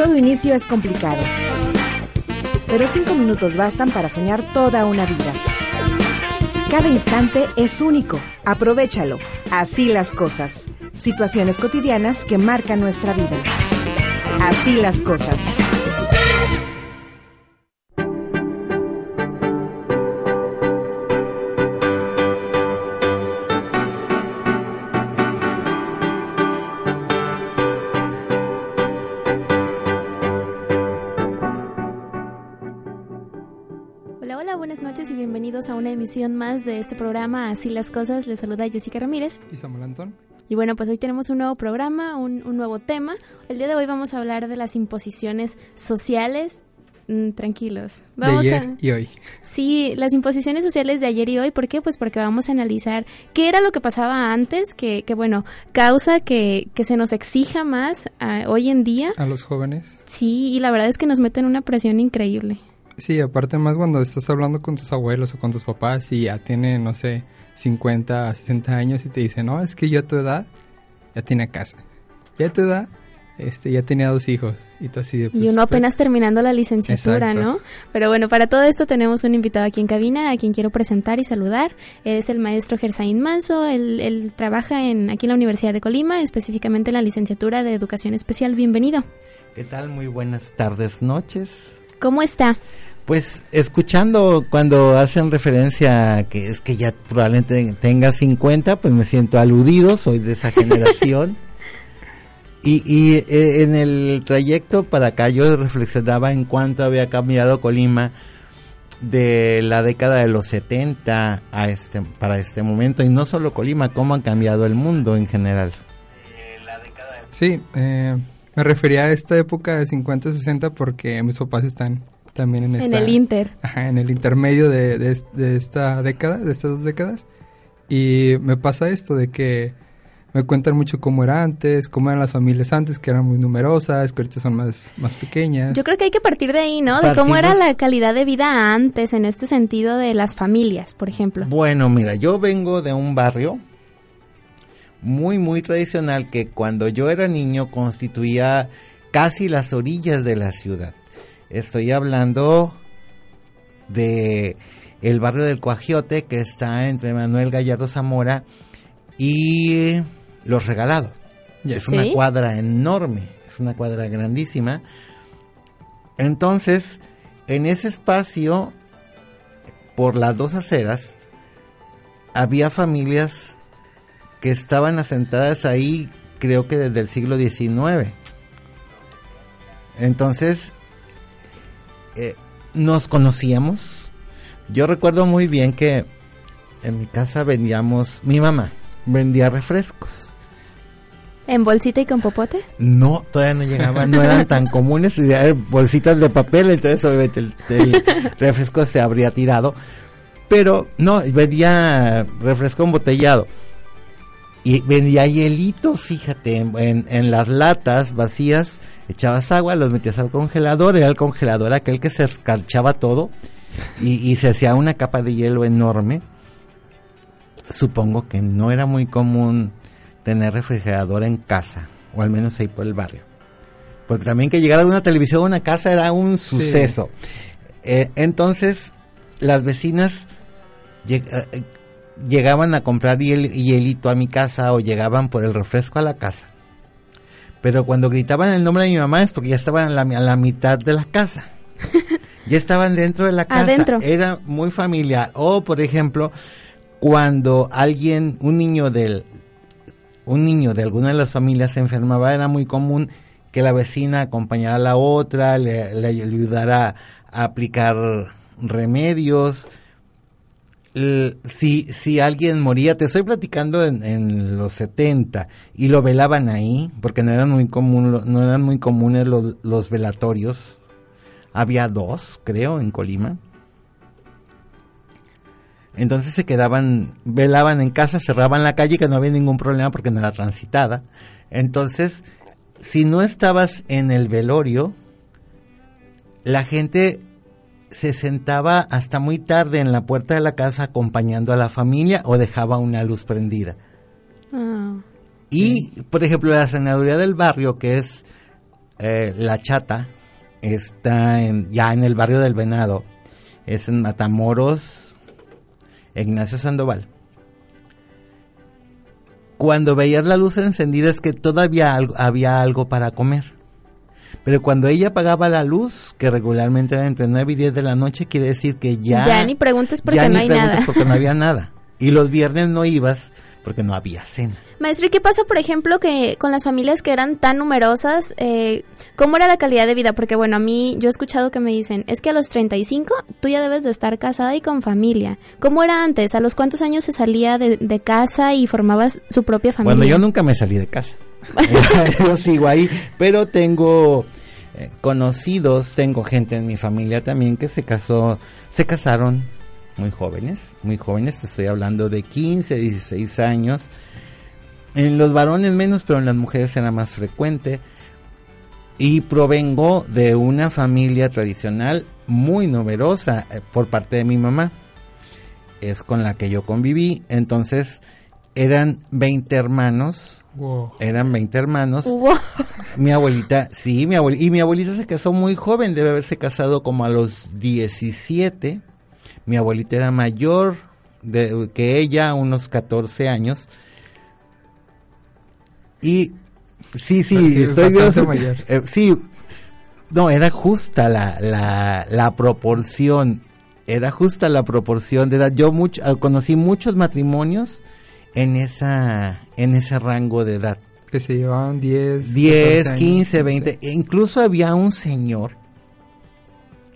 Todo inicio es complicado, pero cinco minutos bastan para soñar toda una vida. Cada instante es único, aprovechalo. Así las cosas. Situaciones cotidianas que marcan nuestra vida. Así las cosas. Emisión más de este programa Así las cosas. Les saluda Jessica Ramírez. Y Samuel Antón. Y bueno, pues hoy tenemos un nuevo programa, un, un nuevo tema. El día de hoy vamos a hablar de las imposiciones sociales. Mm, tranquilos. Vamos de a... ayer y hoy. Sí, las imposiciones sociales de ayer y hoy. ¿Por qué? Pues porque vamos a analizar qué era lo que pasaba antes, que, que bueno, causa que, que se nos exija más ah, hoy en día. A los jóvenes. Sí, y la verdad es que nos meten una presión increíble. Sí, aparte más cuando estás hablando con tus abuelos o con tus papás y ya tienen, no sé, 50, 60 años y te dicen, no, es que yo a tu edad ya tenía casa. Ya a tu edad este, ya tenía dos hijos. Y tú así de, pues, y uno pero- apenas terminando la licenciatura, Exacto. ¿no? Pero bueno, para todo esto tenemos un invitado aquí en cabina a quien quiero presentar y saludar. Es el maestro Gersaín Manso. Él, él trabaja en, aquí en la Universidad de Colima, específicamente en la licenciatura de Educación Especial. Bienvenido. ¿Qué tal? Muy buenas tardes, noches. ¿Cómo está? Pues escuchando cuando hacen referencia a que es que ya probablemente tenga 50, pues me siento aludido, soy de esa generación. y y eh, en el trayecto para acá yo reflexionaba en cuánto había cambiado Colima de la década de los 70 a este para este momento y no solo Colima, cómo ha cambiado el mundo en general. Sí, eh, me refería a esta época de 50, 60 porque mis papás están también en esta... En el Inter. Ajá, en el intermedio de, de, de esta década, de estas dos décadas. Y me pasa esto de que me cuentan mucho cómo era antes, cómo eran las familias antes, que eran muy numerosas, que ahorita son más, más pequeñas. Yo creo que hay que partir de ahí, ¿no? De cómo era Partimos- la calidad de vida antes, en este sentido de las familias, por ejemplo. Bueno, mira, yo vengo de un barrio muy, muy tradicional que cuando yo era niño constituía casi las orillas de la ciudad. Estoy hablando de el barrio del Cuajiote que está entre Manuel Gallardo Zamora y Los Regalados. Es una cuadra enorme, es una cuadra grandísima. Entonces, en ese espacio, por las dos aceras, había familias que estaban asentadas ahí, creo que desde el siglo XIX. Entonces, eh, nos conocíamos. Yo recuerdo muy bien que en mi casa vendíamos, mi mamá vendía refrescos. ¿En bolsita y con popote? No, todavía no llegaban, no eran tan comunes, eran bolsitas de papel, entonces obviamente el, el refresco se habría tirado. Pero no, vendía refresco embotellado. Y vendía hielitos, fíjate, en, en- las latas vacías, echabas agua, los metías al congelador, era el congelador aquel que se escarchaba todo y, y se hacía una capa de hielo enorme. Supongo que no era muy común tener refrigerador en casa, o al menos ahí por el barrio. Porque también que llegara una televisión a una casa era un suceso. Eh, entonces, las vecinas lleg- eh, llegaban a comprar hiel- hielito a mi casa o llegaban por el refresco a la casa. Pero cuando gritaban el nombre de mi mamá es porque ya estaban a la, a la mitad de la casa. ya estaban dentro de la casa. Adentro. Era muy familiar. O, por ejemplo, cuando alguien, un niño del, un niño de alguna de las familias se enfermaba, era muy común que la vecina acompañara a la otra, le, le ayudara a aplicar remedios. Si, si alguien moría, te estoy platicando en, los 70 y lo velaban ahí, porque no eran muy, no eran muy comunes los, los velatorios. Había dos, creo, en Colima. Entonces se quedaban, velaban en casa, cerraban la calle, que no había ningún problema porque no era transitada. Entonces, si no estabas en el velorio, la gente se sentaba hasta muy tarde en la puerta de la casa acompañando a la familia o dejaba una luz prendida. Ah, Y, por ejemplo, la senaduría del barrio, que es eh, La Chata, está en, ya en el barrio del Venado, es en Matamoros, Ignacio Sandoval. Cuando veías la luz encendida es que todavía al- había algo para comer. Pero cuando ella apagaba la luz, que regularmente era entre 9 y 10 de la noche, quiere decir que ya... Ya ni preguntes porque ya no ni hay preguntes nada. porque no había nada. Y los viernes no ibas porque no había cena. Maestro, ¿y qué pasa, por ejemplo, que con las familias que eran tan numerosas, eh, cómo era la calidad de vida? Porque, bueno, a mí yo he escuchado que me dicen, es que a los 35 tú ya debes de estar casada y con familia. ¿Cómo era antes? ¿A los cuántos años se salía de, de casa y formabas su propia familia? Bueno, yo nunca me salí de casa. yo sigo ahí, pero tengo eh, conocidos, tengo gente en mi familia también que se casó, se casaron muy jóvenes, muy jóvenes, te estoy hablando de 15, 16 años. En los varones menos, pero en las mujeres era más frecuente. Y provengo de una familia tradicional muy numerosa eh, por parte de mi mamá. Es con la que yo conviví. Entonces, eran 20 hermanos. Wow. Eran 20 hermanos. Mi abuelita, sí, mi abuelita, y mi abuelita se casó muy joven, debe haberse casado como a los 17. Mi abuelita era mayor de, que ella, unos 14 años. Y sí, sí, Sí, estoy bastante viendo- mayor. eh, sí, no, era justa la, la, la proporción, era justa la proporción de edad. Yo mucho, eh, conocí muchos matrimonios en esa, en ese rango de edad. Que se llevaban 10, 10, 14 años, 15, no sé. 20. E incluso había un señor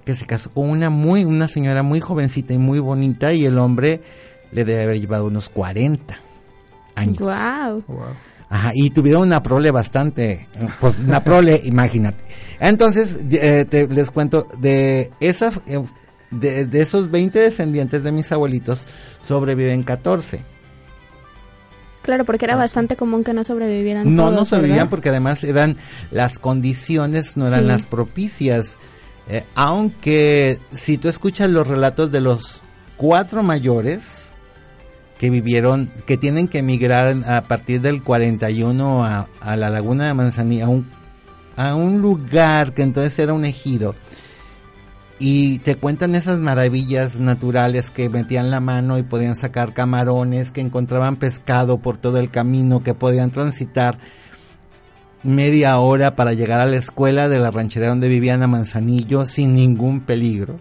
que se casó con una muy una señora muy jovencita y muy bonita y el hombre le debe haber llevado unos 40 años. Guau. Wow. Ajá, y tuvieron una prole bastante, pues una prole, imagínate. Entonces, eh, te- les cuento, de esa, eh, de, de esos 20 descendientes de mis abuelitos, sobreviven 14. Claro, porque era bastante común que no sobrevivieran No, todos, no sobrevivían porque además eran las condiciones, no eran Sí. las propicias. Eh, aunque si tú escuchas los relatos de los cuatro mayores que vivieron, que tienen que emigrar a partir del 41 a, a la laguna de Manzanillo, a un, a un lugar que entonces era un ejido, y te cuentan esas maravillas naturales que metían la mano y podían sacar camarones, que encontraban pescado por todo el camino, que podían transitar media hora para llegar a la escuela de la ranchería donde vivían a Manzanillo sin ningún peligro.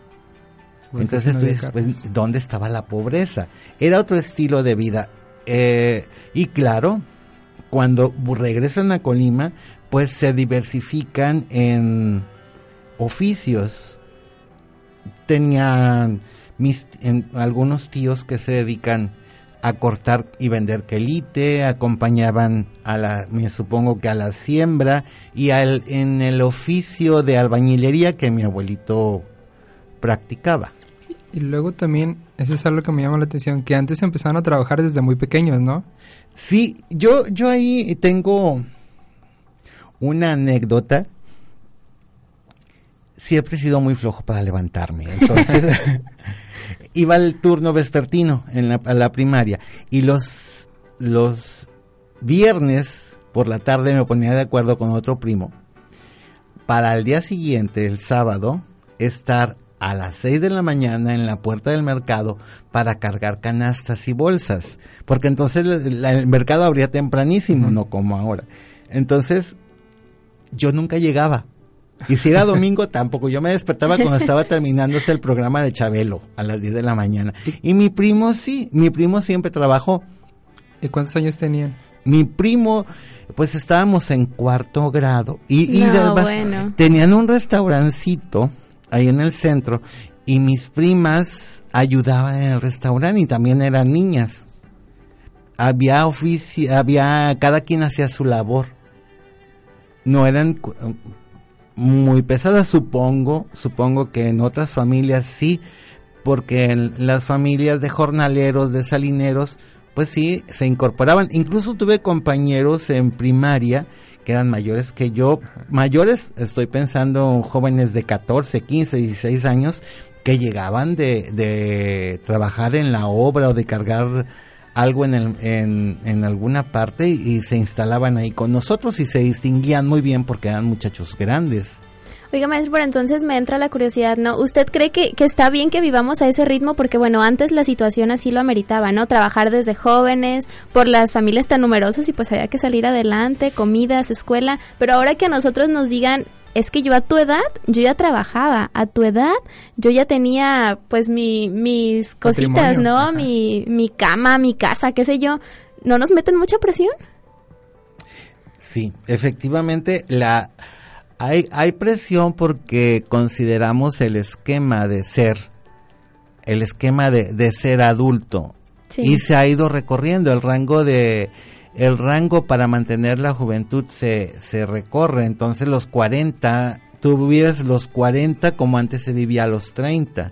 Pues Entonces tú dices, pues, ¿dónde estaba la pobreza? Era otro estilo de vida. Eh, y claro, cuando regresan a Colima, pues se diversifican en oficios. Tenían mis, en- algunos tíos que se dedican a cortar y vender quelite, acompañaban a la, me supongo que a la siembra y al, en el oficio de albañilería que mi abuelito practicaba. Y luego también, eso es algo que me llama la atención, que antes empezaron a trabajar desde muy pequeños, ¿no? Sí, yo, yo ahí tengo una anécdota. Siempre he sido muy flojo para levantarme. Entonces, iba al turno vespertino en la, a la primaria. Y los, los viernes por la tarde me ponía de acuerdo con otro primo para el día siguiente, el sábado, estar a las 6 de la mañana en la puerta del mercado para cargar canastas y bolsas, porque entonces el mercado abría tempranísimo, no como ahora. Entonces, yo nunca llegaba. Y si era domingo tampoco, yo me despertaba cuando estaba terminándose el programa de Chabelo a las 10 de la mañana. Y mi primo sí, mi primo siempre trabajó. ¿Y cuántos años tenían? Mi primo, pues estábamos en cuarto grado y, y No, además bueno. tenían un restaurancito ahí en el centro y mis primas ayudaban en el restaurante y también eran niñas. Había oficio, había, cada quien hacía su labor. No eran muy pesadas, supongo, supongo que en otras familias sí, porque en las familias de jornaleros, de salineros, pues sí, se incorporaban. Incluso tuve compañeros en primaria que eran mayores que yo, mayores, estoy pensando en jóvenes de 14, 15, 16 años, que llegaban de, de trabajar en la obra o de cargar algo en, el- en, en alguna parte y, se instalaban ahí con nosotros y se distinguían muy bien porque eran muchachos grandes. Oiga, maestro, pero entonces me entra la curiosidad, ¿no? ¿Usted cree que, que está bien que vivamos a ese ritmo? Porque, bueno, antes la situación así lo ameritaba, ¿no? Trabajar desde jóvenes, por las familias tan numerosas y pues había que salir adelante, comidas, escuela. Pero ahora que a nosotros nos digan, es que yo a tu edad, yo ya trabajaba, a tu edad, yo ya tenía pues mi, mis cositas, Patrimonio, ¿no? ajá. Mi, mi cama, mi casa, qué sé yo. ¿No nos meten mucha presión? Sí, efectivamente la hay, hay presión porque consideramos el esquema de ser, el esquema de, de ser adulto Sí. y se ha ido recorriendo el rango de el rango para mantener la juventud se, se recorre. Entonces los 40 tú vives los 40 como antes se vivía a los 30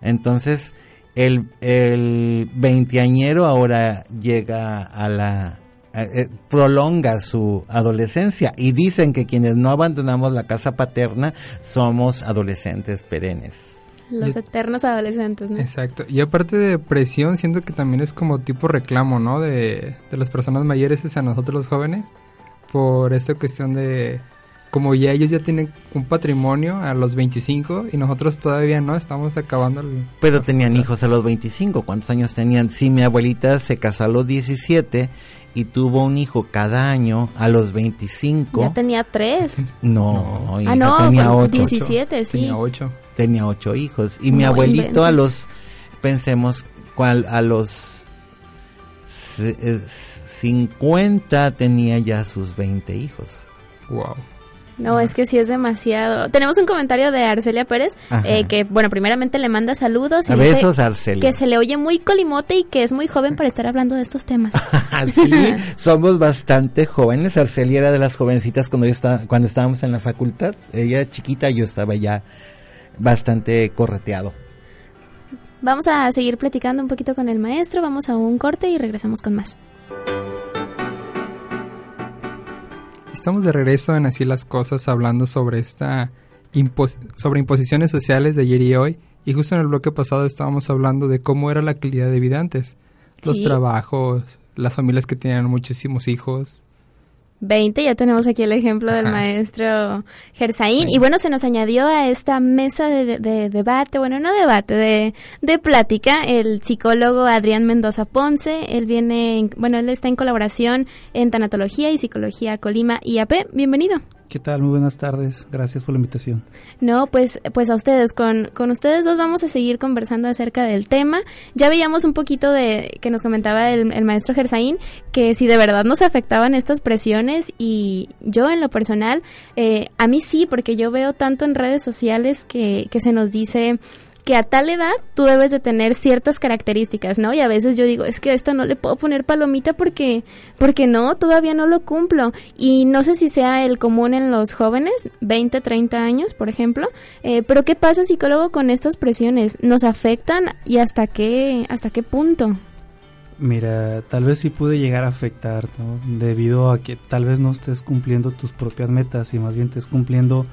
entonces el, el veinteañero ahora llega a la eh, eh, prolonga su adolescencia. Y dicen que quienes no abandonamos la casa paterna somos adolescentes perennes. Los Yo- eternos adolescentes, ¿no? Exacto. Y aparte de presión, siento que también es como tipo reclamo, ¿no? De, de las personas mayores hacia nosotros los jóvenes. Por esta cuestión de... Como ya ellos ya tienen un patrimonio a los 25 y nosotros todavía no, estamos acabando el... Pero tenían hijos a los 25. ¿Cuántos años tenían? Sí, mi abuelita se casó a los 17 y tuvo un hijo cada año a los 25. Ya tenía tres. No, hija, ah, no, tenía con 8. 17, sí. Tenía 8. Tenía ocho hijos. Y mi No abuelito a los, pensemos, cual, a los se- eh, 50 tenía ya sus 20 hijos. Wow. No, es que sí es demasiado. Tenemos un comentario de Arcelia Pérez, eh, que, bueno, primeramente le manda saludos y A dice besos, Arcelia. que se le oye muy colimote y que es muy joven para estar hablando de estos temas. sí, somos bastante jóvenes. Arcelia era de las jovencitas cuando yo estaba, cuando estábamos en la facultad. Ella chiquita, yo estaba ya bastante correteado. Vamos a seguir platicando un poquito con el maestro, vamos a un corte y regresamos con más. Estamos de regreso en Así las Cosas hablando sobre esta impos- sobre imposiciones sociales de ayer y hoy. Y justo en el bloque pasado estábamos hablando de cómo era la calidad de vida antes. Los Sí. trabajos, las familias que tenían muchísimos hijos. 20, ya tenemos aquí el ejemplo del maestro Gersaín. Sí. Y bueno, se nos añadió a esta mesa de, de- de debate, bueno, no debate, de, de plática, el psicólogo Adrián Mendoza Ponce. Él viene, en- bueno, él está en colaboración en Tanatología y Psicología Colima IAP. Bienvenido. ¿Qué tal? Muy buenas tardes. Gracias por la invitación. No, pues, pues a ustedes, con, con ustedes dos vamos a seguir conversando acerca del tema. Ya veíamos un poquito de que nos comentaba el, maestro Gersaín, que si de verdad nos afectaban estas presiones y yo en lo personal, eh, a mí sí, porque yo veo tanto en redes sociales que, que se nos dice que a tal edad tú debes de tener ciertas características, ¿no? Y a veces yo digo, es que a esta no le puedo poner palomita porque, porque no, todavía no lo cumplo. Y no sé si sea el común en los jóvenes, 20, 30 años, por ejemplo, eh, pero ¿qué pasa, psicólogo, con estas presiones? ¿Nos afectan y hasta qué, hasta qué punto? Mira, tal vez sí puede llegar a afectar, ¿no? Debido a que tal vez no estés cumpliendo tus propias metas y más bien estés cumpliendo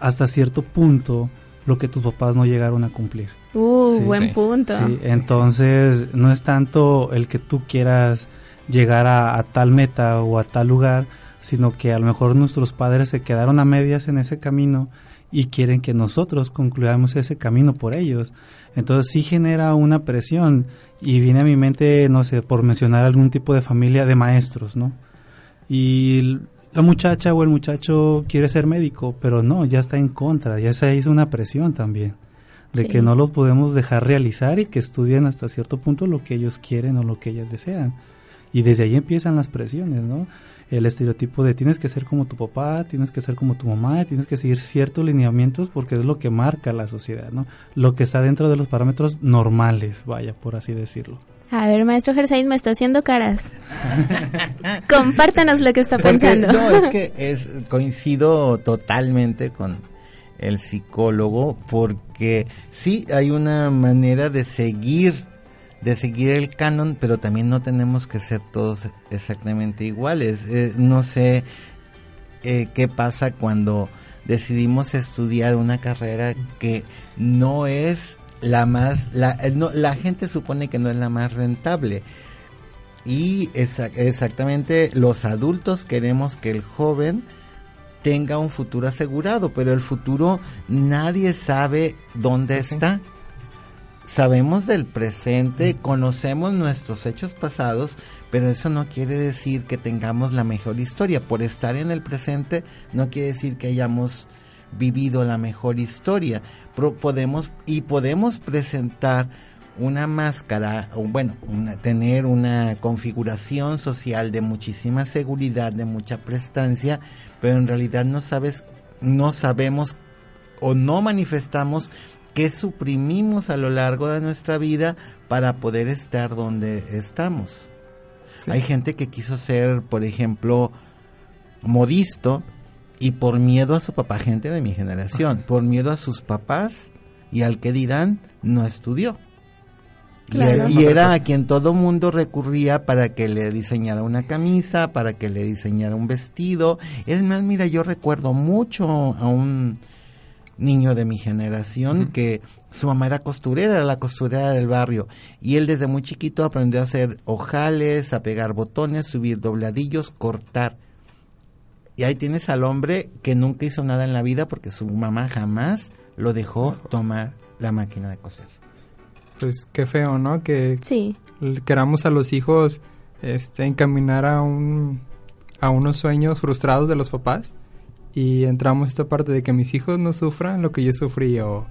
hasta cierto punto lo que tus papás no llegaron a cumplir. Uh, Sí, buen sí. punto. Sí, entonces no es tanto el que tú quieras llegar a, a tal meta o a tal lugar, sino que a lo mejor nuestros padres se quedaron a medias en ese camino y quieren que nosotros concluyamos ese camino por ellos. Entonces sí genera una presión y viene a mi mente, no sé, por mencionar algún tipo de familia de maestros, ¿no? Y la muchacha o el muchacho quiere ser médico, pero no, ya está en contra, ya se hizo una presión también de Sí. que no los podemos dejar realizar y que estudien hasta cierto punto lo que ellos quieren o lo que ellas desean. Y desde ahí empiezan las presiones, ¿no? El estereotipo de tienes que ser como tu papá, tienes que ser como tu mamá, tienes que seguir ciertos lineamientos porque es lo que marca la sociedad, ¿no? Lo que está dentro de los parámetros normales, vaya, por así decirlo. A ver, maestro Gersaid me está haciendo caras. Compártanos lo que está pensando. no, es que es, coincido totalmente con el psicólogo porque sí hay una manera de seguir de seguir el canon, pero también no tenemos que ser todos exactamente iguales. Eh, no sé eh, qué pasa cuando decidimos estudiar una carrera que no es la más, la, eh, no, la gente supone que no es la más rentable. Y exactamente los adultos queremos que el joven tenga un futuro asegurado, pero el futuro nadie sabe dónde está. Sabemos del presente, conocemos nuestros hechos pasados, pero eso no quiere decir que tengamos la mejor historia. Por estar en el presente no quiere decir que hayamos vivido la mejor historia. podemos y podemos presentar una máscara, o bueno, tener una configuración social de muchísima seguridad, de mucha prestancia, pero en realidad no sabes, no sabemos o no manifestamos qué suprimimos a lo largo de nuestra vida para poder estar donde estamos. Hay gente que quiso ser, por ejemplo, modisto y por miedo a su papá, gente de mi generación, por miedo a sus papás y al que dirán, no estudió. Y, era a quien todo mundo recurría para que le diseñara una camisa, para que le diseñara un vestido. Es más, mira, yo recuerdo mucho a un niño de mi generación que su mamá era costurera, era la costurera del barrio. Y él desde muy chiquito aprendió a hacer ojales, a pegar botones, subir dobladillos, cortar. Y ahí tienes al hombre que nunca hizo nada en la vida porque su mamá jamás lo dejó tomar la máquina de coser. Pues qué feo, ¿no? Que queramos a los hijos este, encaminar a, un, a unos sueños frustrados de los papás y entramos esta parte de que mis hijos no sufran lo que yo sufrí o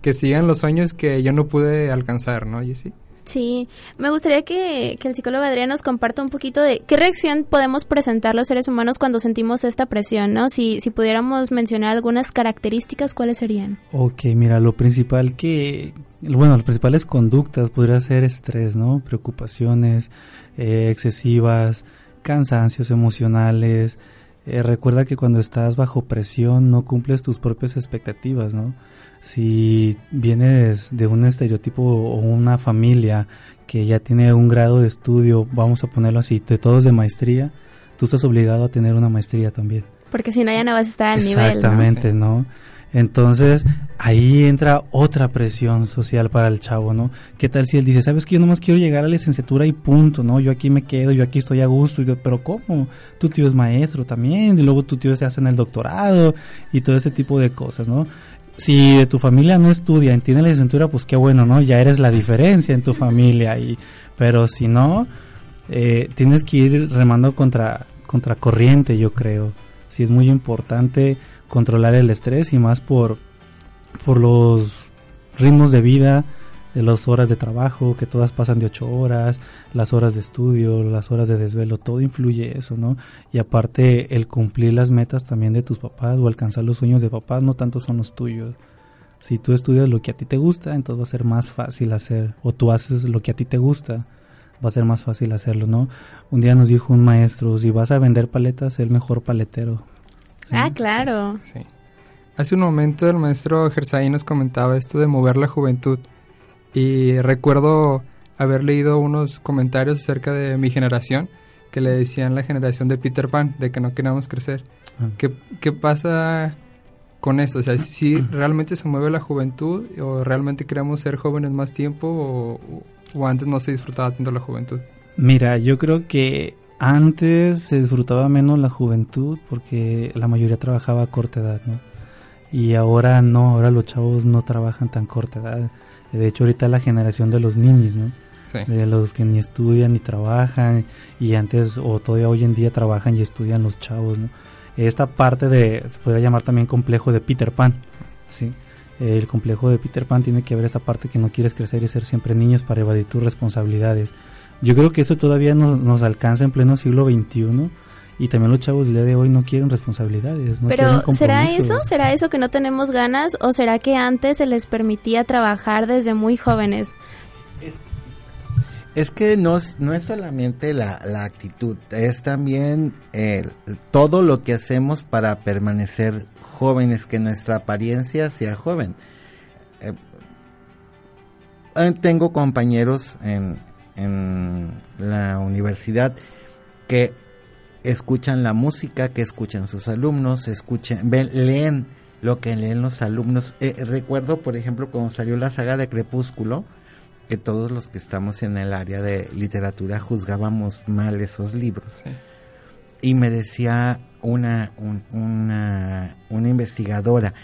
que sigan los sueños que yo no pude alcanzar, ¿no, sí Sí, me gustaría que, el psicólogo Adrián nos comparta un poquito de qué reacción podemos presentar los seres humanos cuando sentimos esta presión, ¿no? Si, si pudiéramos mencionar algunas características, ¿cuáles serían? Ok, mira, lo principal que, bueno, las principales conductas podría ser estrés, ¿no? Preocupaciones eh, excesivas, cansancios emocionales. Eh, recuerda que cuando estás bajo presión no cumples tus propias expectativas, ¿no? si vienes de un estereotipo o una familia que ya tiene un grado de estudio, vamos a ponerlo así, de todos de maestría, tú estás obligado a tener una maestría también. Porque si no ya no vas a estar al nivel. Exactamente, ¿no? Entonces, ahí entra otra presión social para el chavo, ¿no? ¿Qué tal si él dice, sabes que yo nomás quiero llegar a la licenciatura y punto, ¿no? Yo aquí me quedo, yo aquí estoy a gusto, y pero ¿cómo? Tu tío es maestro también, y luego tu tío se hace en el doctorado, y todo ese tipo de cosas, ¿no? si de tu familia no estudia y tiene la licenciatura, pues qué bueno, ¿no? Ya eres la diferencia en tu familia. Y, pero si no, eh, tienes que ir remando contra, contra corriente, yo creo. Sí es muy importante controlar el estrés y más por, por los ritmos de vida de las horas de trabajo, que todas pasan de ocho horas, las horas de estudio, las horas de desvelo, todo influye eso, ¿no? Y aparte el cumplir las metas también de tus papás o alcanzar los sueños de papás no tanto son los tuyos. Si tú estudias lo que a ti te gusta, entonces va a ser más fácil hacer, o tú haces lo que a ti te gusta, va a ser más fácil hacerlo, ¿no? Un día nos dijo un maestro, si vas a vender paletas, el mejor paletero. Ah, claro. Sí, Hace un momento el maestro Gersay nos comentaba esto de mover la juventud. Y recuerdo haber leído unos comentarios acerca de mi generación que le decían la generación de Peter Pan, de que no queríamos crecer. Ah. ¿Qué, ¿Qué, pasa con eso? O sea, si realmente se mueve la juventud o realmente queremos ser jóvenes más tiempo o, o antes no se disfrutaba tanto la juventud. Mira, yo creo que antes se disfrutaba menos la juventud porque la mayoría trabajaba a corta edad, ¿no? Y ahora no, ahora los chavos no trabajan tan corta edad de hecho, ahorita la generación de los niños, ¿no? De los que ni estudian ni trabajan y antes o todavía hoy en día trabajan y estudian los chavos, ¿no? Esta parte de, se podría llamar también complejo de Peter Pan, ¿sí? El complejo de Peter Pan tiene que ver esta parte que no quieres crecer y ser siempre niños para evadir tus responsabilidades. Yo creo que eso todavía no- nos alcanza en pleno siglo XXI y también los chavos del día de hoy no quieren responsabilidades. No quieren Pero ¿será eso? ¿Será eso que no tenemos ganas o será que antes se les permitía trabajar desde muy jóvenes? Es que no, es- no es solamente la, la actitud, es también el- todo lo que hacemos para permanecer jóvenes, que nuestra apariencia sea joven. Eh, eh, tengo compañeros en, en la universidad que escuchan la música, que escuchan sus alumnos, escuchan, ven- leen lo que leen los alumnos. Eh, recuerdo, por ejemplo, cuando salió la saga de Crepúsculo, que todos los que estamos en el área de literatura juzgábamos mal esos libros. Sí. Y me decía una, un- una, una investigadora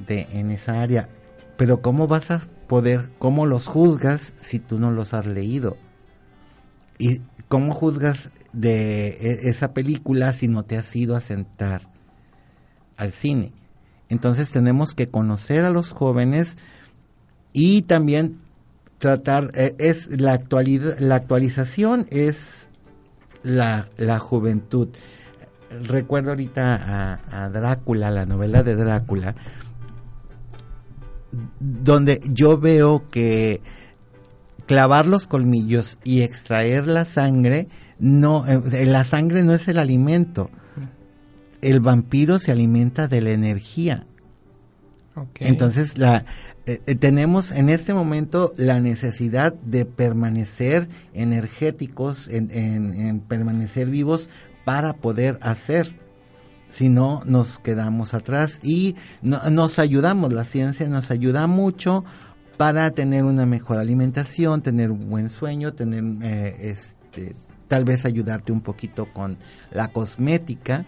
de, en esa área, pero ¿cómo vas a poder, cómo los juzgas si tú no los has leído? ¿Y cómo juzgas de e- esa película si no te has ido a sentar al cine? Entonces tenemos que conocer a los jóvenes y también tratar eh, es la actualidad la actualización es la, la juventud recuerdo ahorita a Drácula la novela de Drácula donde yo veo que clavar los colmillos y extraer la sangre no eh, la sangre no es el alimento. El vampiro se alimenta de la energía. Entonces, la, eh, eh, tenemos en este momento la necesidad de permanecer energéticos, en, en- en permanecer vivos para poder hacer. Si no, nos quedamos atrás y no- nos ayudamos. La ciencia nos ayuda mucho para tener una mejor alimentación, tener un buen sueño, tener, eh, este, tal vez ayudarte un poquito con la cosmética.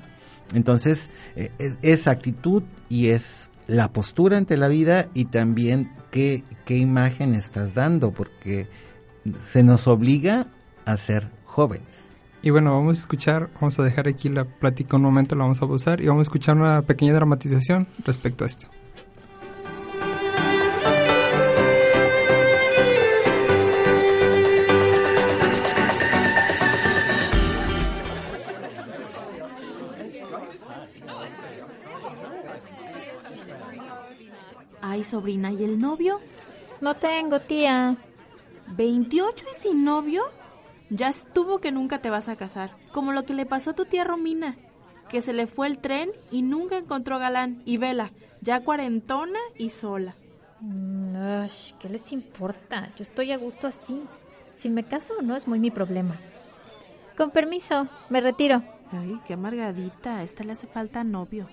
Entonces, eh, es, es actitud y es la postura ante la vida y también qué, qué imagen estás dando, porque se nos obliga a ser jóvenes. Y bueno, vamos a escuchar, vamos a dejar aquí la plática un momento, la vamos a pausar y vamos a escuchar una pequeña dramatización respecto a esto. Ay, sobrina, ¿y el novio? No tengo, tía. ¿28 y sin novio? Ya estuvo que nunca te vas a casar. Como lo que le pasó a tu tía Romina, que se le fue el tren y nunca encontró galán. Y vela, ya cuarentona y sola. Mm, ush, ¿Qué les importa? Yo estoy a gusto así. Si me caso o no es muy mi problema. Con permiso, me retiro. Ay, qué amargadita. A esta le hace falta novio.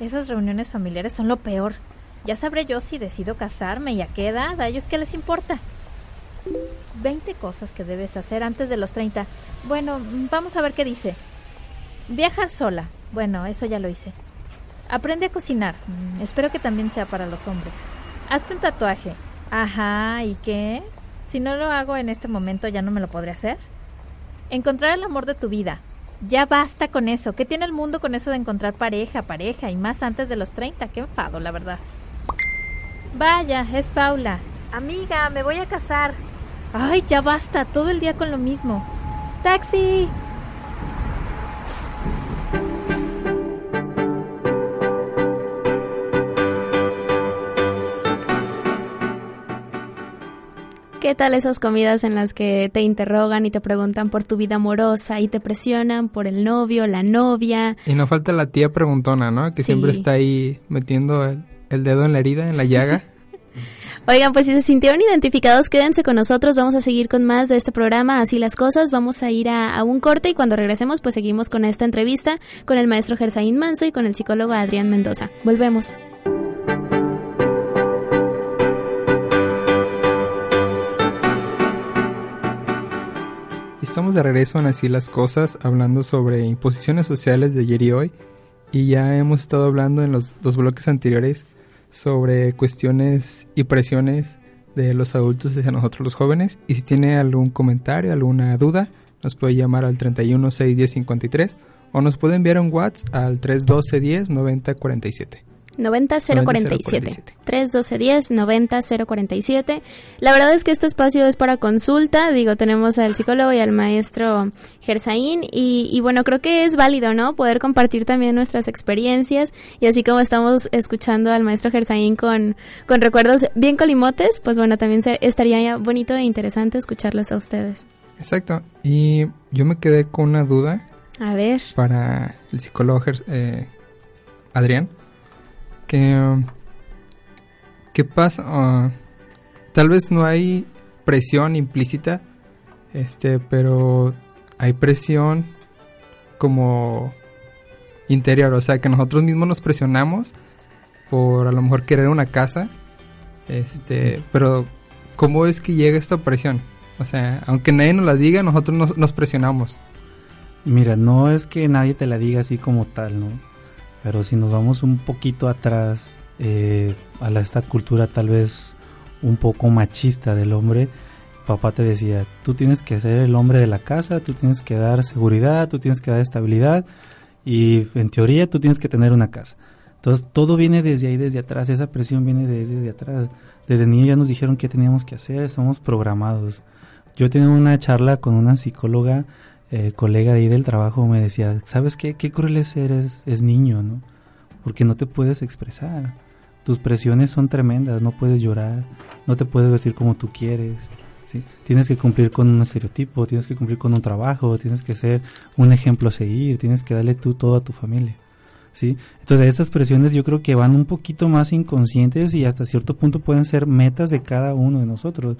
Esas reuniones familiares son lo peor. Ya sabré yo si decido casarme y a qué edad. ¿A ellos qué les importa? 20 cosas que debes hacer antes de los 30. Bueno, vamos a ver qué dice. Viajar sola. Bueno, eso ya lo hice. Aprende a cocinar. Mm, espero que también sea para los hombres. Hazte un tatuaje. Ajá, ¿y qué? Si no lo hago en este momento, ¿ya no me lo podré hacer? Encontrar el amor de tu vida. Ya basta con eso. ¿Qué tiene el mundo con eso de encontrar pareja, pareja y más antes de los 30? Qué enfado, la verdad. Vaya, es Paula. Amiga, me voy a casar. Ay, ya basta, todo el día con lo mismo. ¡Taxi! ¿Qué tal esas comidas en las que te interrogan y te preguntan por tu vida amorosa y te presionan por el novio, la novia? Y no falta la tía preguntona, ¿no? Que siempre está ahí metiendo el, el dedo en la herida, en la llaga. Oigan, pues si se sintieron identificados, quédense con nosotros. Vamos a seguir con más de este programa, así las cosas. Vamos a ir a, a un corte y cuando regresemos, pues seguimos con esta entrevista con el maestro Gersaín Manso y con el psicólogo Adrián Mendoza. Volvemos. Estamos de regreso en Así las Cosas, hablando sobre imposiciones sociales de ayer y hoy. Y ya hemos estado hablando en los dos bloques anteriores sobre cuestiones y presiones de los adultos hacia nosotros los jóvenes. Y si tiene algún comentario, alguna duda, nos puede llamar al 31 610 53 o nos puede enviar un WhatsApp al 312 10 90 47. 90047. 31210 90047. La verdad es que este espacio es para consulta. Digo, tenemos al psicólogo y al maestro Gersaín. Y, y bueno, creo que es válido, ¿no? Poder compartir también nuestras experiencias. Y así como estamos escuchando al maestro Gersaín con, con recuerdos bien colimotes, pues bueno, también estaría bonito e interesante escucharlos a ustedes. Exacto. Y yo me quedé con una duda. A ver. Para el psicólogo eh, Adrián que qué pasa ah, tal vez no hay presión implícita este pero hay presión como interior o sea que nosotros mismos nos presionamos por a lo mejor querer una casa este pero cómo es que llega esta presión o sea aunque nadie nos la diga nosotros nos, nos presionamos. Mira no es que nadie te la diga así como tal no pero si nos vamos un poquito atrás eh, a esta cultura tal vez un poco machista del hombre, papá te decía, tú tienes que ser el hombre de la casa, tú tienes que dar seguridad, tú tienes que dar estabilidad y en teoría tú tienes que tener una casa. Entonces todo viene desde ahí, desde atrás, esa presión viene desde, atrás. Desde niño ya nos dijeron qué teníamos que hacer, somos programados. Yo tenía una charla con una psicóloga eh, colega de ahí del trabajo me decía, ¿sabes qué? Qué cruel es ser es, niño, ¿no? Porque no te puedes expresar. Tus presiones son tremendas, no puedes llorar, no te puedes vestir como tú quieres. ¿sí? Tienes que cumplir con un estereotipo, tienes que cumplir con un trabajo, tienes que ser un ejemplo a seguir, tienes que darle tú todo a tu familia. ¿sí? Entonces estas presiones yo creo que van un poquito más inconscientes y hasta cierto punto pueden ser metas de cada uno de nosotros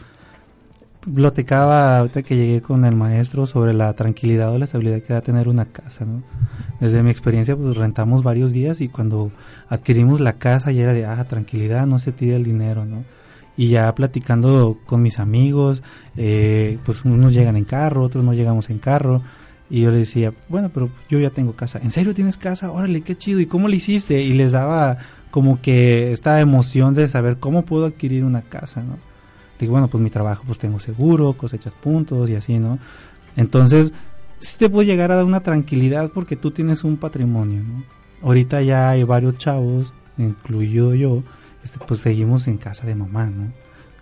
platicaba ahorita que llegué con el maestro sobre la tranquilidad o la estabilidad que da tener una casa, ¿no? Desde mi experiencia, pues rentamos varios días y cuando adquirimos la casa ya era de, ah, tranquilidad, no se tira el dinero, ¿no? Y ya platicando con mis amigos, eh, pues unos llegan en carro, otros no llegamos en carro. Y yo le decía, bueno, pero yo ya tengo casa. ¿En serio tienes casa? Órale, qué chido. ¿Y cómo le hiciste? Y les daba como que esta emoción de saber cómo puedo adquirir una casa, ¿no? Digo, bueno, pues mi trabajo, pues tengo seguro, cosechas puntos y así, ¿no? Entonces, sí te puede llegar a dar una tranquilidad porque tú tienes un patrimonio, ¿no? Ahorita ya hay varios chavos, incluido yo, este, pues seguimos en casa de mamá, ¿no?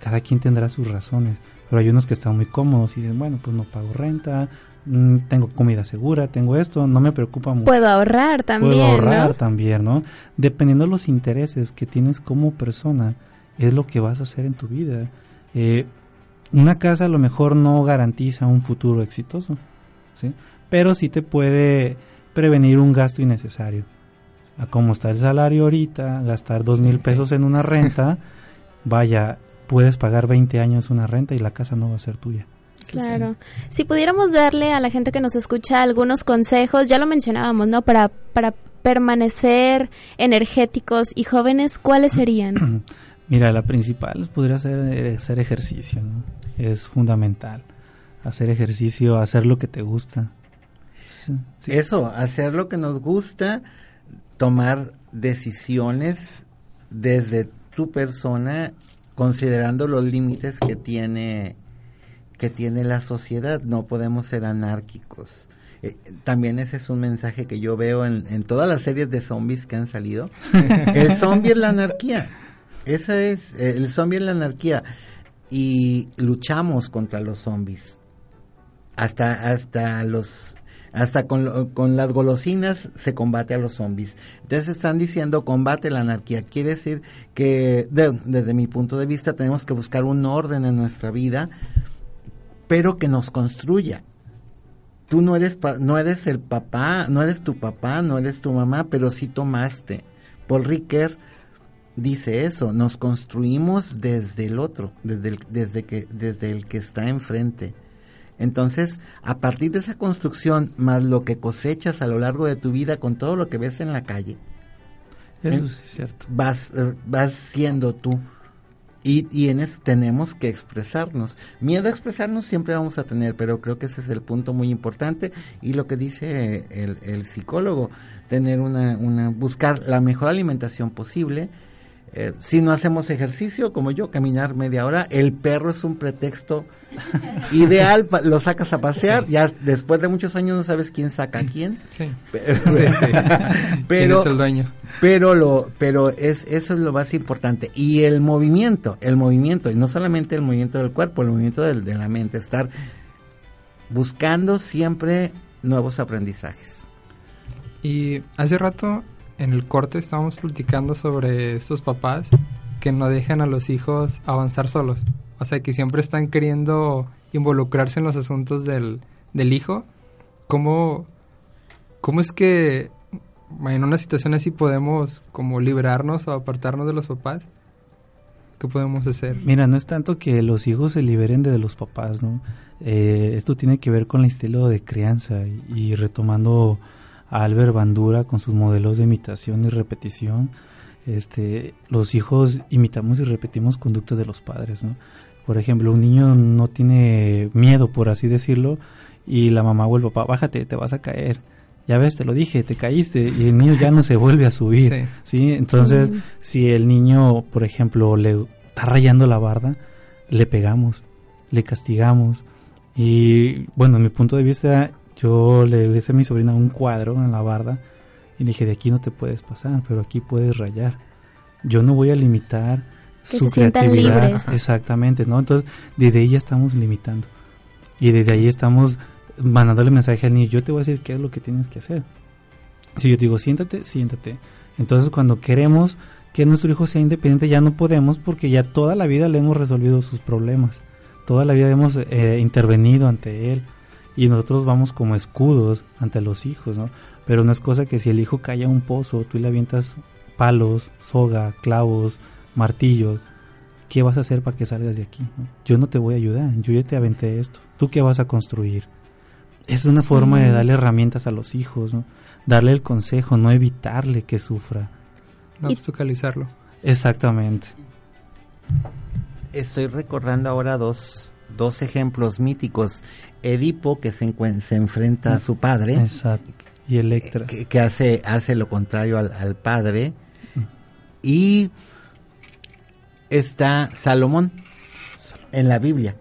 Cada quien tendrá sus razones, pero hay unos que están muy cómodos y dicen, bueno, pues no pago renta, mm, tengo comida segura, tengo esto, no me preocupa mucho. Puedo ahorrar también. Puedo ahorrar también, ¿no? Dependiendo de los intereses que tienes como persona, es lo que vas a hacer en tu vida. Eh, una casa a lo mejor no garantiza un futuro exitoso, ¿sí? pero sí te puede prevenir un gasto innecesario. A cómo está el salario ahorita, gastar dos mil pesos en una renta, vaya, puedes pagar 20 años una renta y la casa no va a ser tuya. Claro. Si pudiéramos darle a la gente que nos escucha algunos consejos, ya lo mencionábamos, ¿no? Para, para permanecer energéticos y jóvenes, ¿cuáles serían? Mira, la principal podría ser eh, hacer ejercicio, ¿no? Es fundamental. Hacer ejercicio, hacer lo que te gusta. Eso, hacer lo que nos gusta, tomar decisiones desde tu persona, considerando los límites que tiene que tiene la sociedad. No podemos ser anárquicos. Eh, también ese es un mensaje que yo veo en, en todas las series de zombies que han salido. El zombie es la anarquía. Esa es, eh, el zombie es la anarquía. Y luchamos contra los zombies. Hasta, hasta los hasta con, con, las golosinas se combate a los zombies. Entonces están diciendo combate la anarquía. Quiere decir que desde mi punto de vista tenemos que buscar un orden en nuestra vida, pero que nos construya. Tú no eres, no eres el papá, no eres tu papá, no eres tu mamá, pero sí tomaste. Paul Ricker dice eso, nos construimos desde el otro, desde el, desde que, desde el que está enfrente. Entonces, a partir de esa construcción, más lo que cosechas a lo largo de tu vida con todo lo que ves en la calle, eso es cierto. Vas, eh, vas siendo tú. Y, y tenemos que expresarnos. Miedo a expresarnos siempre vamos a tener, pero creo que ese es el punto muy importante. Y lo que dice el, el psicólogo, tener una, una, buscar la mejor alimentación posible, Eh, si no hacemos ejercicio, como yo, caminar media hora, el perro es un pretexto ideal, pa- lo sacas a pasear, ya después de muchos años no sabes quién saca a quién. Sí. Pero, Sí, sí. pero, ¿Quién es el dueño? pero lo, pero es, eso es lo más importante. Y el movimiento, el movimiento, y no solamente el movimiento del cuerpo, el movimiento del- de la mente, estar buscando siempre nuevos aprendizajes. Y hace rato en el corte estábamos platicando sobre estos papás que no dejan a los hijos avanzar solos. O sea, que siempre están queriendo involucrarse en los asuntos del, del hijo. ¿Cómo, ¿Cómo es que en una situación así podemos como liberarnos o apartarnos de los papás? ¿Qué podemos hacer? Mira, no es tanto que los hijos se liberen de los papás, ¿no? Eh, esto tiene que ver con el estilo de crianza y, y retomando a Albert Bandura con sus modelos de imitación y repetición. Este, los hijos imitamos y repetimos conductas de los padres, ¿no? Por ejemplo, un niño no tiene miedo, por así decirlo, y la mamá o el papá, bájate, te vas a caer. Ya ves, te lo dije, te caíste y el niño ya no se vuelve a subir. Sí. ¿sí? Entonces, Sí. si el niño, por ejemplo, le está rayando la barda, le pegamos, le castigamos. Y bueno, en mi punto de vista, yo le hice a mi sobrina un cuadro en la barda y le dije, de aquí no te puedes pasar, pero aquí puedes rayar. Yo no voy a limitar Que su se creatividad. libres. Exactamente, ¿no? Entonces, desde ahí ya estamos limitando. Y desde ahí estamos mandándole mensaje al niño, yo te voy a decir qué es lo que tienes que hacer. Si yo digo, siéntate, siéntate. Entonces, cuando queremos que nuestro hijo sea independiente, ya no podemos porque ya toda la vida le hemos resolvido sus problemas. Toda la vida hemos eh, intervenido ante él. Y nosotros vamos como escudos ante los hijos, ¿no? Pero no es cosa que si el hijo cae a un pozo, tú le avientas palos, soga, clavos, martillos. ¿Qué vas a hacer para que salgas de aquí? no? Yo no te voy a ayudar, yo ya te aventé esto. ¿Tú qué vas a construir? Es una Sí. forma de darle herramientas a los hijos, ¿no? Darle el consejo, no evitarle que sufra. No Y- obstaculizarlo. Exactamente. Estoy recordando ahora dos, dos ejemplos míticos. Edipo, que se, se enfrenta a su padre, Exacto. Y Electra. que, que hace, hace lo contrario al, al padre. Y está Salomón en la Biblia.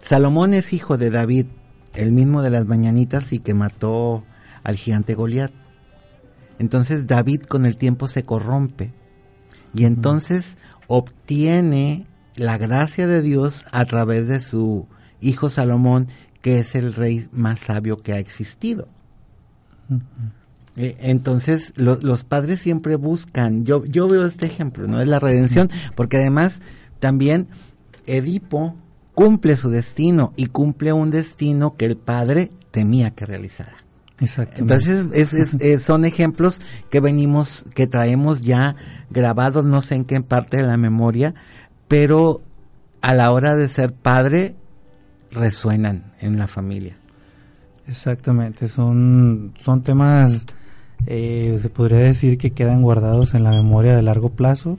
Salomón es hijo de David, el mismo de las mañanitas y que mató al gigante Goliat. Entonces David con el tiempo se corrompe y entonces obtiene la gracia de Dios a través de su hijo Salomón, que es el rey más sabio que ha existido. Eh, Entonces, lo- los padres siempre buscan, yo, yo veo este ejemplo, ¿no? Es la redención, porque además también Edipo cumple su destino y cumple un destino que el padre temía que realizara. Entonces, es, es- eh, son ejemplos que venimos, que traemos ya grabados, no sé en qué parte de la memoria, pero a la hora de ser padre, resuenan en la familia. Exactamente, son, son temas, eh, se podría decir que quedan guardados en la memoria de largo plazo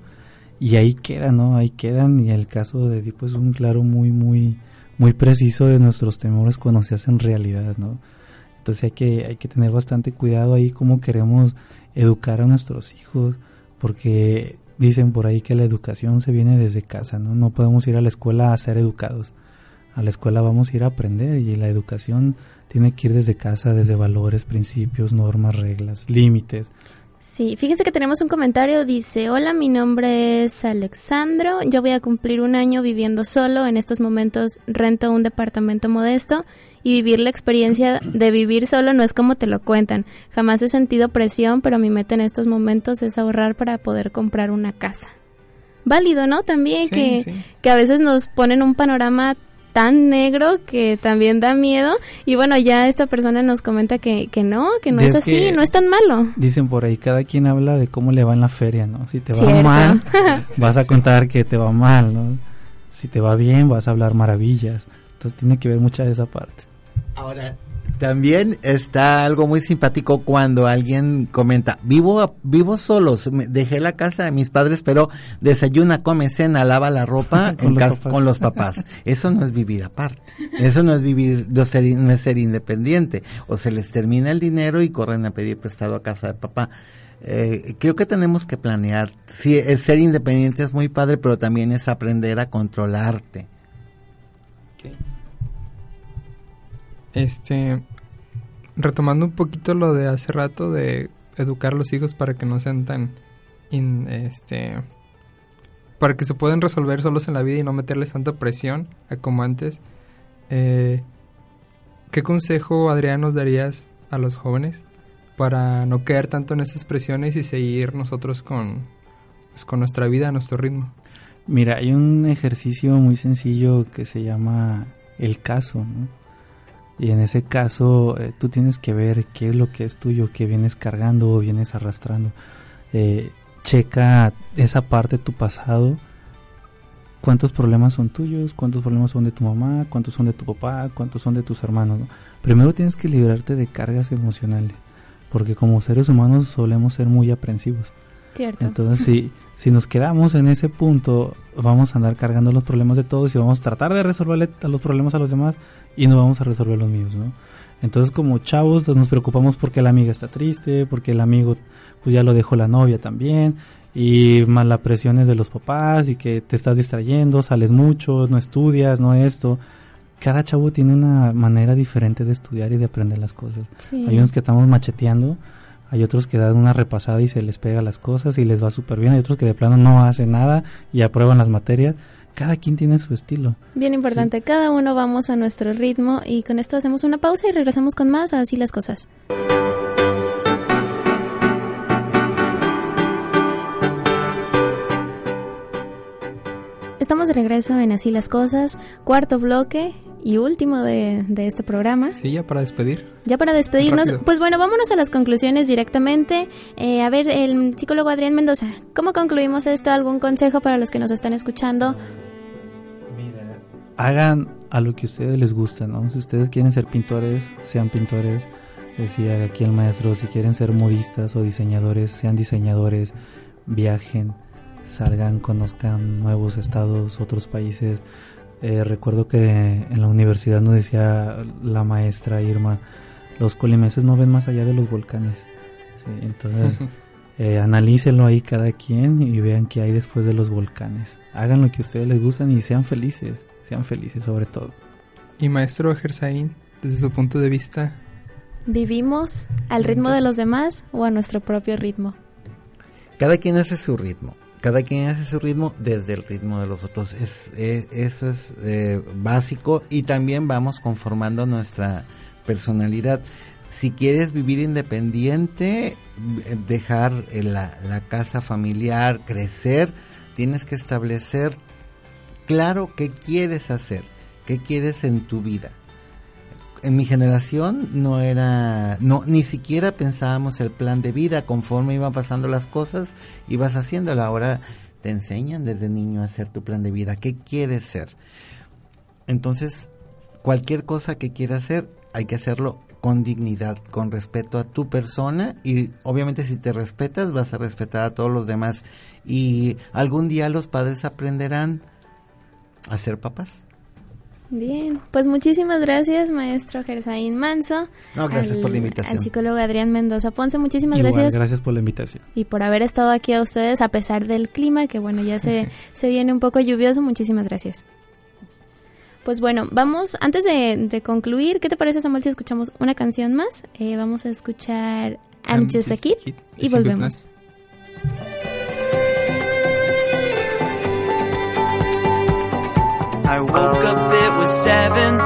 y ahí quedan, ¿no? Ahí quedan y el caso de Edipo es un claro muy, muy, muy preciso de nuestros temores cuando se hacen realidad, ¿no? Entonces hay que, hay que tener bastante cuidado ahí cómo queremos educar a nuestros hijos, porque dicen por ahí que la educación se viene desde casa, ¿no? No podemos ir a la escuela a ser educados. A la escuela vamos a ir a aprender y la educación tiene que ir desde casa, desde valores, principios, normas, reglas, límites. Sí, fíjense que tenemos un comentario, dice, hola, mi nombre es Alexandro, yo voy a cumplir un año viviendo solo, en estos momentos rento un departamento modesto y vivir la experiencia de vivir solo no es como te lo cuentan, jamás he sentido presión, pero mi meta en estos momentos es ahorrar para poder comprar una casa. Válido, ¿no? También Sí, que, sí. que a veces nos ponen un panorama tan negro que también da miedo y bueno, ya esta persona nos comenta que, que no, que no es Es así, no es tan malo. Dicen por ahí, cada quien habla de cómo le va en la feria, ¿no? Si te va Cierto. mal, vas a contar que te va mal, ¿no? Si te va bien, vas a hablar maravillas. Entonces tiene que ver mucha de esa parte. Ahora, también está algo muy simpático cuando alguien comenta, vivo, vivo solo, se me- dejé la casa de mis padres, pero desayuna, come, cena, lava la ropa Con en los casa papás. con los papás. Eso no es vivir aparte. Eso no es vivir, no, ser, no es ser independiente. O se les termina el dinero y corren a pedir prestado a casa de papá. eh, creo que tenemos que planear. Sí, el ser independiente es muy padre, pero también es aprender a controlarte. Este, retomando un poquito lo de hace rato de educar a los hijos para que no sean tan, este, para que se puedan resolver solos en la vida y no meterles tanta presión a como antes. Eh, ¿Qué consejo, Adrián, nos darías a los jóvenes para no caer tanto en esas presiones y seguir nosotros con, pues, con nuestra vida, a nuestro ritmo? Mira, hay un ejercicio muy sencillo que se llama el caso, ¿no? Y en ese caso eh, tú tienes que ver qué es lo que es tuyo, qué vienes cargando o vienes arrastrando. Eh, checa esa parte de tu pasado, cuántos problemas son tuyos, cuántos problemas son de tu mamá, cuántos son de tu papá, cuántos son de tus hermanos. ¿no? Primero tienes que librarte de cargas emocionales, porque como seres humanos solemos ser muy aprensivos. Cierto. Entonces, si, si nos quedamos en ese punto, vamos a andar cargando los problemas de todos y vamos a tratar de resolverle los problemas a los demás y no vamos a resolver los míos, ¿no? Entonces, como chavos, pues, nos preocupamos porque la amiga está triste, porque el amigo pues ya lo dejó la novia también, y más la presión es de los papás y que te estás distrayendo, sales mucho, no estudias, no esto. Cada chavo tiene una manera diferente de estudiar y de aprender las cosas. Sí. Hay unos que estamos macheteando, hay otros que dan una repasada y se les pega las cosas y les va súper bien, hay otros que de plano no hacen nada y aprueban las materias. Cada quien tiene su estilo. Bien importante, cada uno vamos a nuestro ritmo y con esto hacemos una pausa y regresamos con más a así las cosas. Estamos de regreso en Así las cosas, cuarto bloque y último de, de este programa. Sí, ya para despedir. Ya para despedirnos, Rápido. pues bueno, vámonos a las conclusiones directamente. Eh, a ver, el psicólogo Adrián Mendoza, ¿cómo concluimos esto? ¿Algún consejo para los que nos están escuchando? Hagan a lo que a ustedes les gusta, ¿no? Si ustedes quieren ser pintores, sean pintores. Decía aquí el maestro, si quieren ser modistas o diseñadores, sean diseñadores, viajen, salgan, conozcan nuevos estados, otros países. Eh, recuerdo que en la universidad nos decía la maestra Irma, los colimenses no ven más allá de los volcanes. Sí, entonces, eh, analícenlo ahí cada quien y vean qué hay después de los volcanes. Hagan lo que a ustedes les gustan y sean felices, sean felices sobre todo. Y maestro Gersaín, desde su punto de vista, ¿Vivimos al ritmo de los demás o a nuestro propio ritmo? Cada quien hace su ritmo. Cada quien hace su ritmo desde el ritmo de los otros. Es, eh, eso es eh, básico y también vamos conformando nuestra personalidad. Si quieres vivir independiente, dejar eh, la, la casa familiar, crecer, tienes que establecer claro qué quieres hacer, qué quieres en tu vida en mi generación no era, no, ni siquiera pensábamos el plan de vida, conforme iban pasando las cosas, ibas haciéndolo. Ahora te enseñan desde niño a hacer tu plan de vida, qué quieres ser. Entonces, cualquier cosa que quieras hacer, hay que hacerlo con dignidad, con respeto a tu persona y obviamente si te respetas vas a respetar a todos los demás y algún día los padres aprenderán a ser papás. Bien, pues muchísimas gracias, maestro Gersaín Manso. No, gracias al- por la invitación. Al psicólogo Adrián Mendoza Ponce, muchísimas Igual, gracias. gracias por la invitación. Y por haber estado aquí a ustedes a pesar del clima, que bueno, ya se, se viene un poco lluvioso. Muchísimas gracias. Pues bueno, vamos, antes de, de concluir, ¿qué te parece, Samuel, si escuchamos una canción más? Eh, vamos a escuchar I'm, I'm Just a Just Kid a Kid, y volvemos. I woke up, it was seven.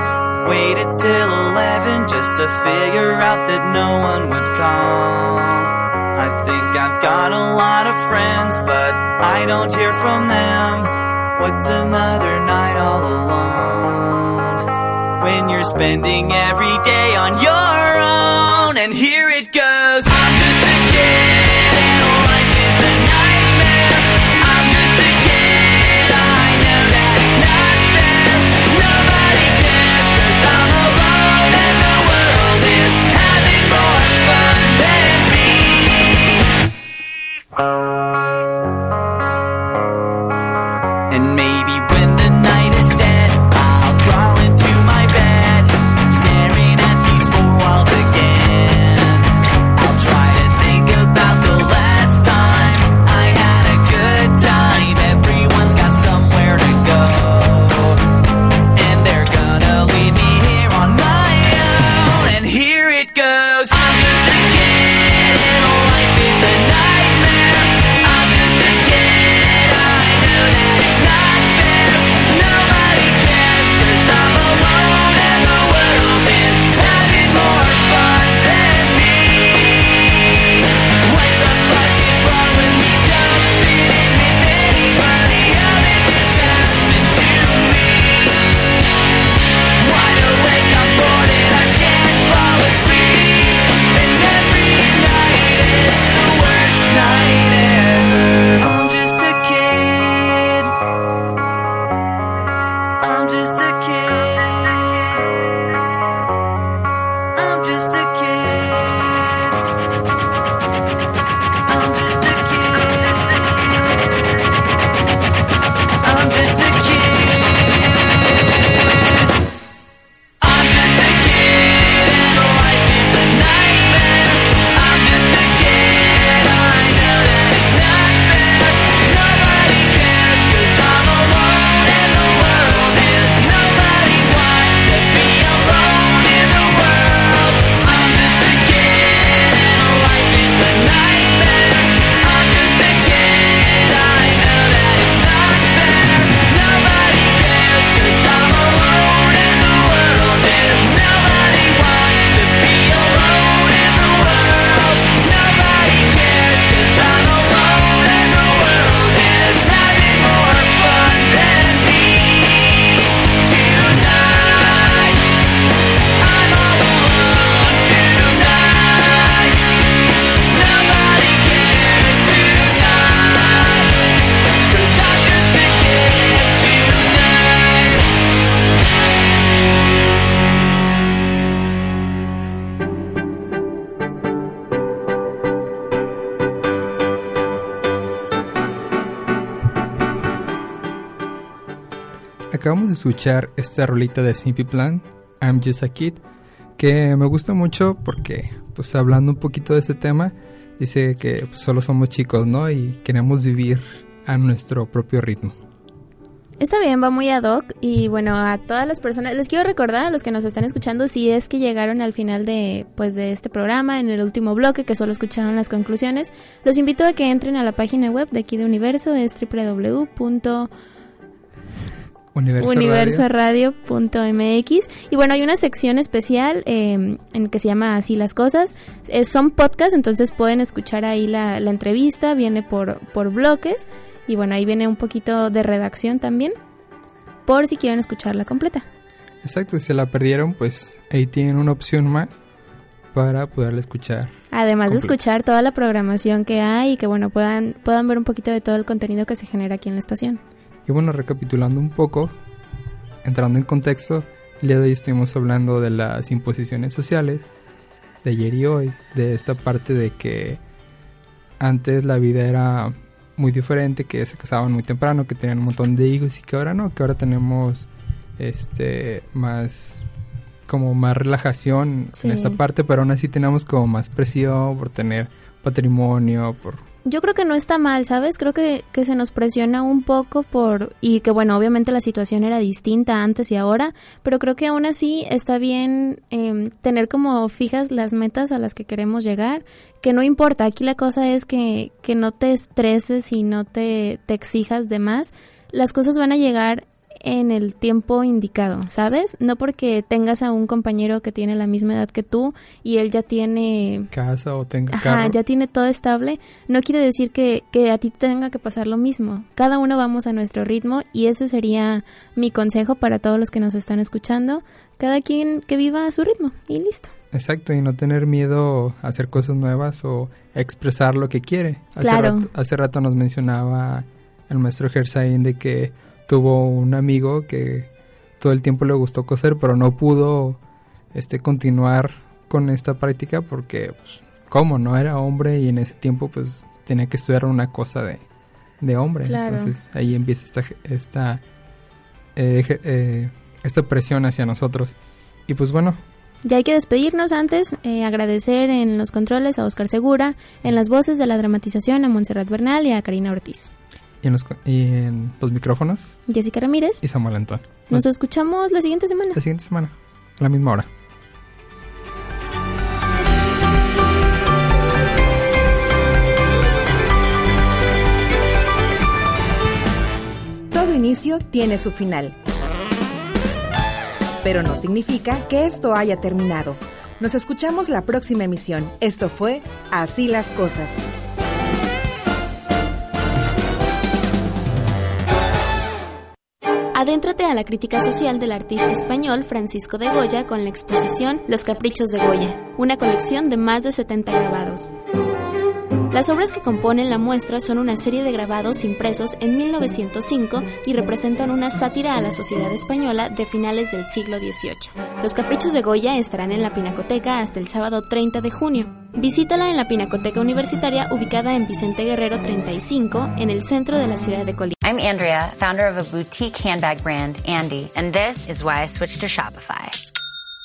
Waited till eleven just to figure out that no one would call. I think I've got a lot of friends, but I don't hear from them. What's another night all alone? When you're spending every day on your own, and here it goes. Acabamos de escuchar esta rolita de Simple Plan, I'm Just a Kid, que me gusta mucho porque, pues hablando un poquito de ese tema, dice que pues, solo somos chicos, ¿no? Y queremos vivir a nuestro propio ritmo. Está bien, va muy ad hoc y bueno, a todas las personas, les quiero recordar a los que nos están escuchando si es que llegaron al final de pues de este programa en el último bloque que solo escucharon las conclusiones, los invito a que entren a la página web de aquí de Universo, es www.universoradio.mx y bueno, hay una sección especial eh, en que se llama Así las cosas, Eh, son podcasts, entonces pueden escuchar ahí la, la entrevista, viene por, por bloques y bueno, ahí viene un poquito de redacción también, por si quieren escucharla completa. Exacto, si se la perdieron, pues ahí tienen una opción más para poderla escuchar. Además de escuchar toda la programación que hay y que bueno, puedan, puedan ver un poquito de todo el contenido que se genera aquí en la estación. Y bueno, recapitulando un poco, entrando en contexto, el día de hoy estuvimos hablando de las imposiciones sociales, de ayer y hoy, de esta parte de que antes la vida era muy diferente, que se casaban muy temprano, que tenían un montón de hijos y que ahora no, que ahora tenemos este más como más relajación Sí. en esta parte, pero aún así tenemos como más presión por tener patrimonio, por Yo creo que no está mal, ¿sabes? Creo que, que se nos presiona un poco por... Y que bueno, obviamente la situación era distinta antes y ahora, pero creo que aún así está bien eh, tener como fijas las metas a las que queremos llegar, que no importa, aquí la cosa es que, que no te estreses y no te, te exijas de más, las cosas van a llegar en el tiempo indicado, ¿sabes? No porque tengas a un compañero que tiene la misma edad que tú y él ya tiene casa o tenga Ajá, carro. ya tiene todo estable, no quiere decir que, que a ti te tenga que pasar lo mismo. Cada uno vamos a nuestro ritmo y ese sería mi consejo para todos los que nos están escuchando. Cada quien que viva a su ritmo y listo. Exacto, y no tener miedo a hacer cosas nuevas o expresar lo que quiere. Hace Claro. rato, hace rato nos mencionaba el maestro Gersain de que tuvo un amigo que todo el tiempo le gustó coser, pero no pudo este continuar con esta práctica porque, pues, ¿cómo? No era hombre y en ese tiempo, pues, tenía que estudiar una cosa de, de hombre. Claro. Entonces, ahí empieza esta, esta, eh, eh, esta presión hacia nosotros. Y pues bueno, Ya hay que despedirnos antes, eh, agradecer en los controles a Oscar Segura, en las voces de la dramatización a Montserrat Bernal y a Karina Ortiz. Y en los, y en los micrófonos Jessica Ramírez, y Samuel Antón. nos escuchamos la siguiente semana. La siguiente semana, a la misma hora. Todo inicio tiene su final. Pero no significa que esto haya terminado. Nos escuchamos la próxima emisión. Esto fue Así las cosas. Adéntrate a la crítica social del artista español Francisco de Goya con la exposición Los Caprichos de Goya, una colección de más de 70 grabados. Las obras que componen la muestra son una serie de grabados impresos en 1905 y representan una sátira a la sociedad española de finales del siglo XVIII. Los Caprichos de Goya estarán en la Pinacoteca hasta el sábado 30 de junio. Visítala en la Pinacoteca Universitaria ubicada en Vicente Guerrero 35 en el centro de la ciudad de Colima. I'm Andrea, founder of a boutique handbag brand, Andy, and this is why I switched to Shopify.